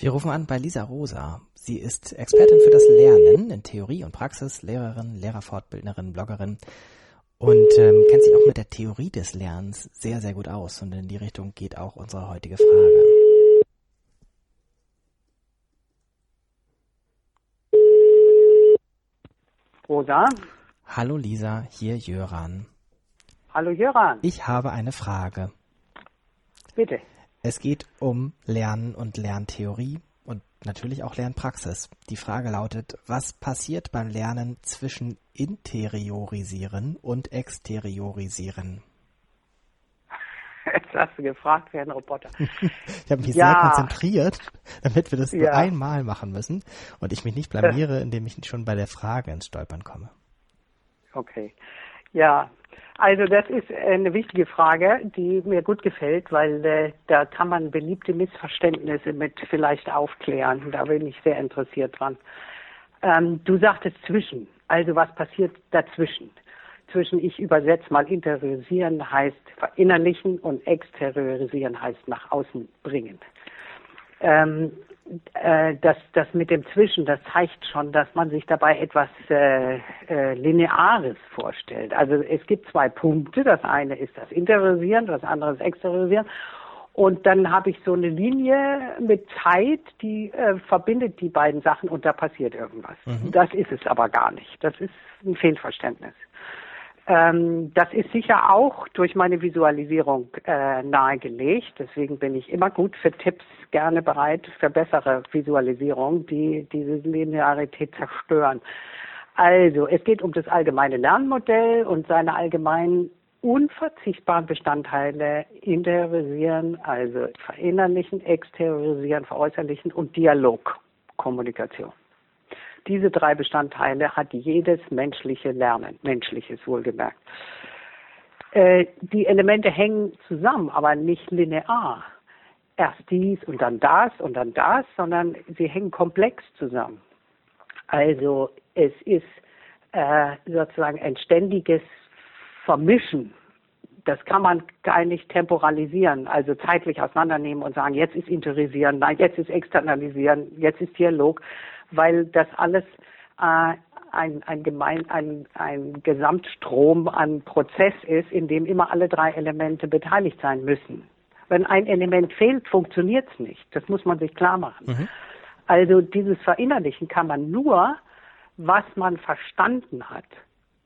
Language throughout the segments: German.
Wir rufen an bei Lisa Rosa. Sie ist Expertin für das Lernen in Theorie und Praxis, Lehrerin, Lehrerfortbildnerin, Bloggerin und ähm, kennt sich auch mit der Theorie des Lernens sehr, sehr gut aus. Und in die Richtung geht auch unsere heutige Frage. Rosa. Hallo Lisa, hier Jöran. Hallo Jöran. Ich habe eine Frage. Bitte. Es geht um Lernen und Lerntheorie und natürlich auch Lernpraxis. Die Frage lautet, was passiert beim Lernen zwischen Interiorisieren und Exteriorisieren? Jetzt hast du gefragt, wer ein Roboter. ich habe mich ja. sehr konzentriert, damit wir das ja. nur einmal machen müssen und ich mich nicht blamiere, indem ich schon bei der Frage ins Stolpern komme. Okay. Ja, also das ist eine wichtige Frage, die mir gut gefällt, weil äh, da kann man beliebte Missverständnisse mit vielleicht aufklären. Da bin ich sehr interessiert dran. Ähm, du sagtest zwischen. Also was passiert dazwischen? Zwischen ich übersetze mal interiorisieren heißt verinnerlichen und exteriorisieren heißt nach außen bringen. Ähm, äh, das, das mit dem Zwischen, das zeigt schon, dass man sich dabei etwas äh, äh, Lineares vorstellt. Also es gibt zwei Punkte. Das eine ist das Interiorisieren, das andere ist Exteriorisieren. Und dann habe ich so eine Linie mit Zeit, die äh, verbindet die beiden Sachen und da passiert irgendwas. Mhm. Das ist es aber gar nicht. Das ist ein Fehlverständnis. Ähm, das ist sicher auch durch meine Visualisierung äh, nahegelegt. Deswegen bin ich immer gut für Tipps, gerne bereit für bessere Visualisierung, die diese Linearität zerstören. Also, es geht um das allgemeine Lernmodell und seine allgemeinen unverzichtbaren Bestandteile interiorisieren, also verinnerlichen, exteriorisieren, veräußerlichen und Dialogkommunikation. Diese drei Bestandteile hat jedes menschliche Lernen, menschliches wohlgemerkt. Äh, die Elemente hängen zusammen, aber nicht linear. Erst dies und dann das und dann das, sondern sie hängen komplex zusammen. Also es ist äh, sozusagen ein ständiges Vermischen. Das kann man gar nicht temporalisieren, also zeitlich auseinandernehmen und sagen, jetzt ist Interisieren, nein, jetzt ist Externalisieren, jetzt ist Dialog, weil das alles äh, ein, ein, gemein, ein, ein Gesamtstrom an Prozess ist, in dem immer alle drei Elemente beteiligt sein müssen. Wenn ein Element fehlt, funktioniert es nicht. Das muss man sich klar machen. Mhm. Also dieses Verinnerlichen kann man nur, was man verstanden hat.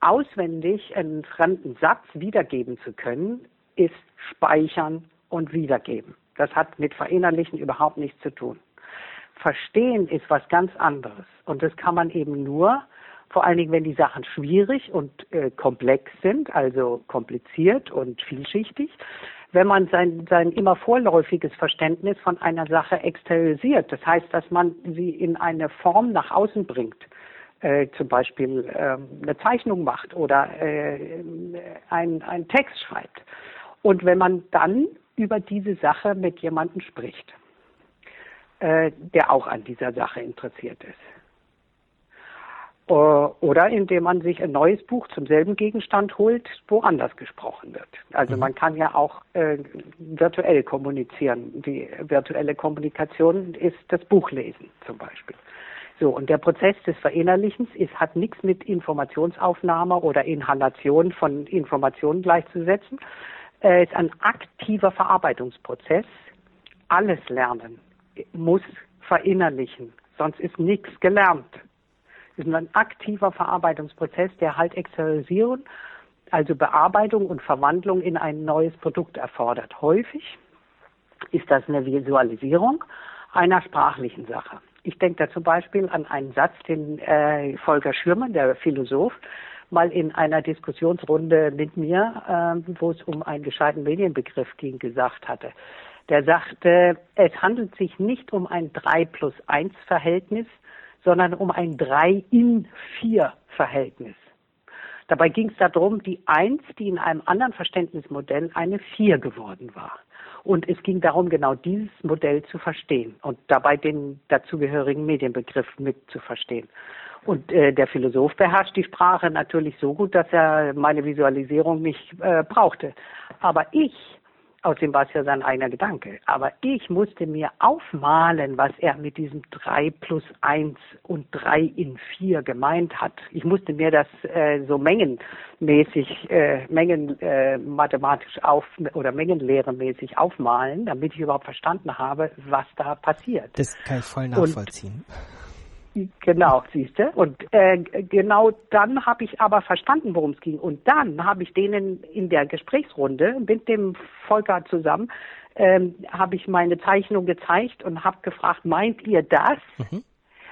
Auswendig einen fremden Satz wiedergeben zu können, ist speichern und wiedergeben. Das hat mit Verinnerlichen überhaupt nichts zu tun. Verstehen ist was ganz anderes. Und das kann man eben nur, vor allen Dingen, wenn die Sachen schwierig und äh, komplex sind, also kompliziert und vielschichtig, wenn man sein, sein immer vorläufiges Verständnis von einer Sache exteriorisiert. Das heißt, dass man sie in eine Form nach außen bringt. Äh, zum Beispiel äh, eine Zeichnung macht oder äh, ein, ein Text schreibt. Und wenn man dann über diese Sache mit jemandem spricht äh, der auch an dieser Sache interessiert ist. Äh, oder indem man sich ein neues Buch zum selben Gegenstand holt, wo anders gesprochen wird. Also mhm. man kann ja auch äh, virtuell kommunizieren. Die virtuelle Kommunikation ist das Buchlesen zum Beispiel. So, und der Prozess des Verinnerlichens ist, hat nichts mit Informationsaufnahme oder Inhalation von Informationen gleichzusetzen. Es ist ein aktiver Verarbeitungsprozess. Alles Lernen muss verinnerlichen, sonst ist nichts gelernt. Es ist ein aktiver Verarbeitungsprozess, der halt Exteriorisierung, also Bearbeitung und Verwandlung in ein neues Produkt erfordert. Häufig ist das eine Visualisierung einer sprachlichen Sache. Ich denke da zum Beispiel an einen Satz, den äh, Volker Schürmann, der Philosoph, mal in einer Diskussionsrunde mit mir, äh, wo es um einen gescheiten Medienbegriff ging, gesagt hatte der sagte, es handelt sich nicht um ein 3 plus 1 Verhältnis, sondern um ein 3 in 4 Verhältnis. Dabei ging es darum, die 1, die in einem anderen Verständnismodell eine 4 geworden war. Und es ging darum, genau dieses Modell zu verstehen und dabei den dazugehörigen Medienbegriff mit zu verstehen. Und äh, der Philosoph beherrscht die Sprache natürlich so gut, dass er meine Visualisierung nicht äh, brauchte. Aber ich Außerdem war es ja sein eigener Gedanke. Aber ich musste mir aufmalen, was er mit diesem 3 plus 1 und 3 in 4 gemeint hat. Ich musste mir das äh, so mengenmäßig, äh, mengen äh, mathematisch auf oder mengenlehremäßig aufmalen, damit ich überhaupt verstanden habe, was da passiert. Das kann ich voll nachvollziehen. Und Genau, siehst du. Und äh, genau dann habe ich aber verstanden, worum es ging. Und dann habe ich denen in der Gesprächsrunde mit dem Volker zusammen, ähm, habe ich meine Zeichnung gezeigt und habe gefragt, meint ihr das? Mhm.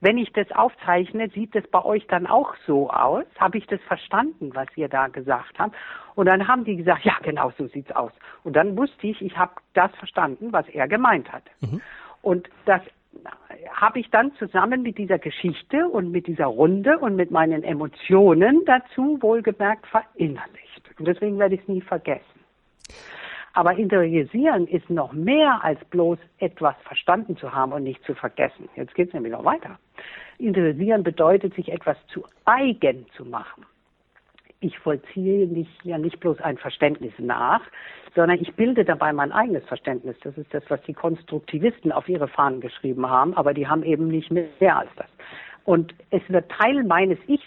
Wenn ich das aufzeichne, sieht es bei euch dann auch so aus? Habe ich das verstanden, was ihr da gesagt habt? Und dann haben die gesagt, ja, genau so sieht's aus. Und dann wusste ich, ich habe das verstanden, was er gemeint hat. Mhm. Und das habe ich dann zusammen mit dieser Geschichte und mit dieser Runde und mit meinen Emotionen dazu wohlgemerkt verinnerlicht. Und deswegen werde ich es nie vergessen. Aber interioisieren ist noch mehr als bloß etwas verstanden zu haben und nicht zu vergessen. Jetzt geht es nämlich noch weiter. Interisieren bedeutet, sich etwas zu eigen zu machen ich vollziehe nicht, ja nicht bloß ein Verständnis nach, sondern ich bilde dabei mein eigenes Verständnis. Das ist das, was die Konstruktivisten auf ihre Fahnen geschrieben haben, aber die haben eben nicht mehr als das. Und es wird Teil meines Ichs.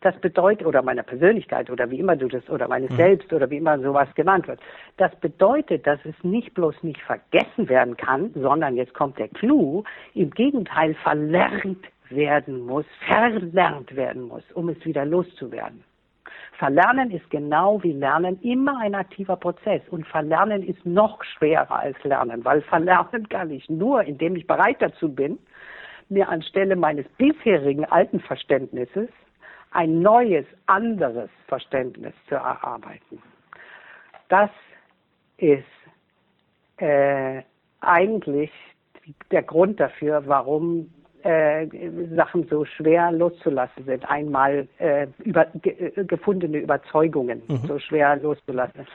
Das bedeutet, oder meiner Persönlichkeit, oder wie immer du das, oder meines mhm. Selbst, oder wie immer sowas genannt wird. Das bedeutet, dass es nicht bloß nicht vergessen werden kann, sondern jetzt kommt der Clou, im Gegenteil verlernt werden muss, verlernt werden muss, um es wieder loszuwerden. Verlernen ist genau wie Lernen immer ein aktiver Prozess und Verlernen ist noch schwerer als Lernen, weil Verlernen kann ich nur, indem ich bereit dazu bin, mir anstelle meines bisherigen alten Verständnisses ein neues, anderes Verständnis zu erarbeiten. Das ist äh, eigentlich der Grund dafür, warum äh, Sachen so schwer loszulassen sind. Einmal äh, über, ge, äh, gefundene Überzeugungen mhm. so schwer loszulassen.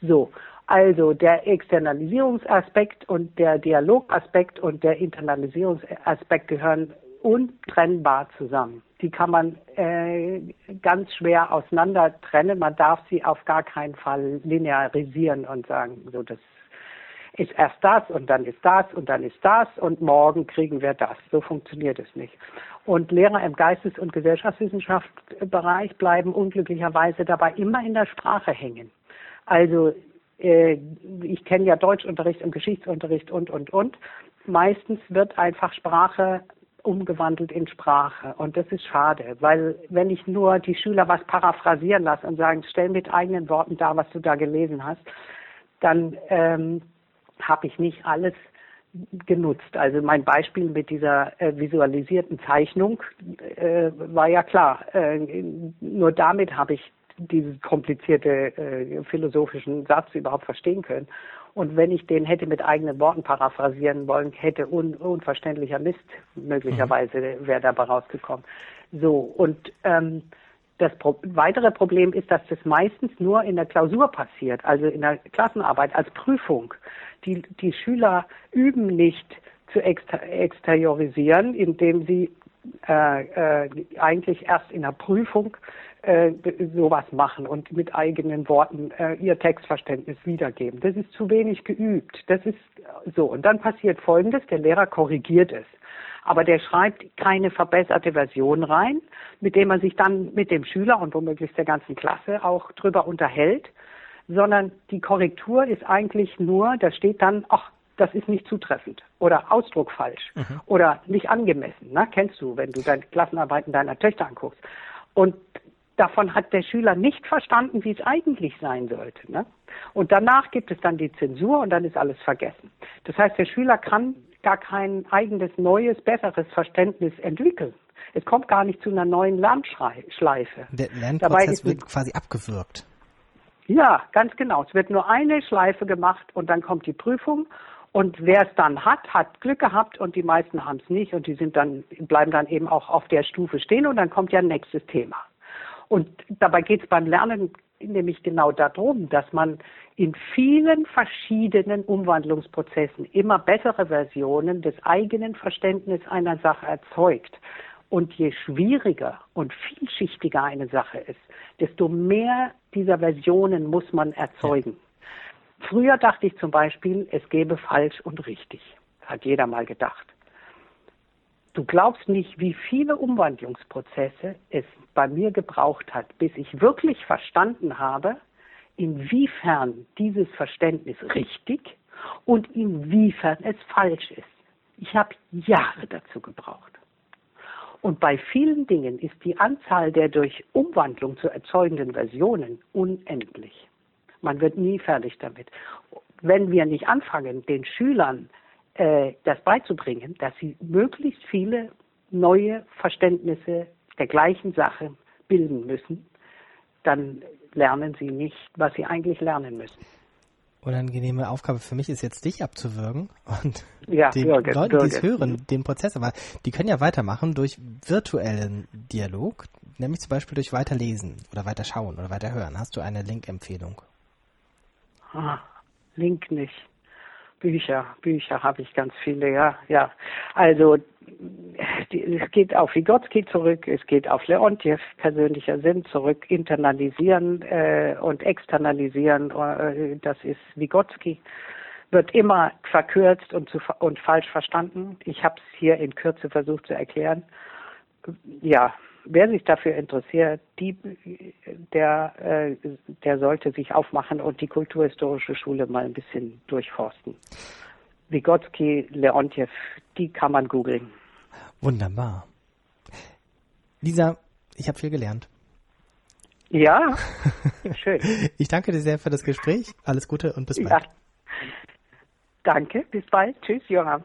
So, also der Externalisierungsaspekt und der Dialogaspekt und der Internalisierungsaspekt gehören untrennbar zusammen. Die kann man äh, ganz schwer auseinander trennen. Man darf sie auf gar keinen Fall linearisieren und sagen, so das ist erst das und dann ist das und dann ist das und morgen kriegen wir das. So funktioniert es nicht. Und Lehrer im Geistes- und Gesellschaftswissenschaftsbereich bleiben unglücklicherweise dabei immer in der Sprache hängen. Also äh, ich kenne ja Deutschunterricht und Geschichtsunterricht und, und, und. Meistens wird einfach Sprache umgewandelt in Sprache. Und das ist schade, weil wenn ich nur die Schüler was paraphrasieren lasse und sagen, stell mit eigenen Worten dar, was du da gelesen hast, dann ähm, habe ich nicht alles genutzt. Also mein Beispiel mit dieser äh, visualisierten Zeichnung äh, war ja klar. Äh, nur damit habe ich diesen komplizierte äh, philosophischen Satz überhaupt verstehen können. Und wenn ich den hätte mit eigenen Worten paraphrasieren wollen, hätte un unverständlicher Mist möglicherweise mhm. wäre dabei rausgekommen. So und ähm, das Pro weitere Problem ist, dass das meistens nur in der Klausur passiert, also in der Klassenarbeit als Prüfung. Die, die Schüler üben nicht zu exter exteriorisieren, indem sie äh, äh, eigentlich erst in der Prüfung äh, sowas machen und mit eigenen Worten äh, ihr Textverständnis wiedergeben. Das ist zu wenig geübt. Das ist so. Und dann passiert Folgendes, der Lehrer korrigiert es aber der schreibt keine verbesserte Version rein, mit dem man sich dann mit dem Schüler und womöglich der ganzen Klasse auch drüber unterhält, sondern die Korrektur ist eigentlich nur, da steht dann, ach, das ist nicht zutreffend oder Ausdruck falsch mhm. oder nicht angemessen. Ne? Kennst du, wenn du deine Klassenarbeiten deiner Töchter anguckst. Und davon hat der Schüler nicht verstanden, wie es eigentlich sein sollte. Ne? Und danach gibt es dann die Zensur und dann ist alles vergessen. Das heißt, der Schüler kann gar kein eigenes, neues, besseres Verständnis entwickeln. Es kommt gar nicht zu einer neuen Lernschleife. Der Lernprozess wird quasi abgewürgt. Ja, ganz genau. Es wird nur eine Schleife gemacht und dann kommt die Prüfung. Und wer es dann hat, hat Glück gehabt und die meisten haben es nicht und die sind dann, bleiben dann eben auch auf der Stufe stehen und dann kommt ja ein nächstes Thema. Und dabei geht es beim Lernen nämlich genau darum, dass man in vielen verschiedenen Umwandlungsprozessen immer bessere Versionen des eigenen Verständnisses einer Sache erzeugt. Und je schwieriger und vielschichtiger eine Sache ist, desto mehr dieser Versionen muss man erzeugen. Früher dachte ich zum Beispiel, es gäbe falsch und richtig. Hat jeder mal gedacht. Du glaubst nicht, wie viele Umwandlungsprozesse es bei mir gebraucht hat, bis ich wirklich verstanden habe, inwiefern dieses Verständnis richtig und inwiefern es falsch ist. Ich habe Jahre dazu gebraucht. Und bei vielen Dingen ist die Anzahl der durch Umwandlung zu erzeugenden Versionen unendlich. Man wird nie fertig damit. Wenn wir nicht anfangen, den Schülern äh, das beizubringen, dass sie möglichst viele neue Verständnisse der gleichen Sache bilden müssen, dann lernen sie nicht, was sie eigentlich lernen müssen. Unangenehme Aufgabe für mich ist jetzt dich abzuwürgen und ja, den Birgit, Leuten, die es hören, den Prozess, aber die können ja weitermachen durch virtuellen Dialog, nämlich zum Beispiel durch Weiterlesen oder Weiterschauen oder Weiterhören. Hast du eine Link-Empfehlung? Ah, Link nicht. Bücher, Bücher habe ich ganz viele, ja, ja. Also es geht auf Vygotsky zurück, es geht auf Leontjev, persönlicher Sinn zurück, internalisieren äh, und externalisieren, äh, das ist Vygotsky. Wird immer verkürzt und, zu, und falsch verstanden. Ich habe es hier in Kürze versucht zu erklären. Ja, wer sich dafür interessiert, die, der, äh, der sollte sich aufmachen und die kulturhistorische Schule mal ein bisschen durchforsten. Vygotsky, Leontjev, die kann man googeln. Wunderbar. Lisa, ich habe viel gelernt. Ja, schön. Ich danke dir sehr für das Gespräch. Alles Gute und bis Ja. bald. Danke, bis bald. Tschüss, Johann.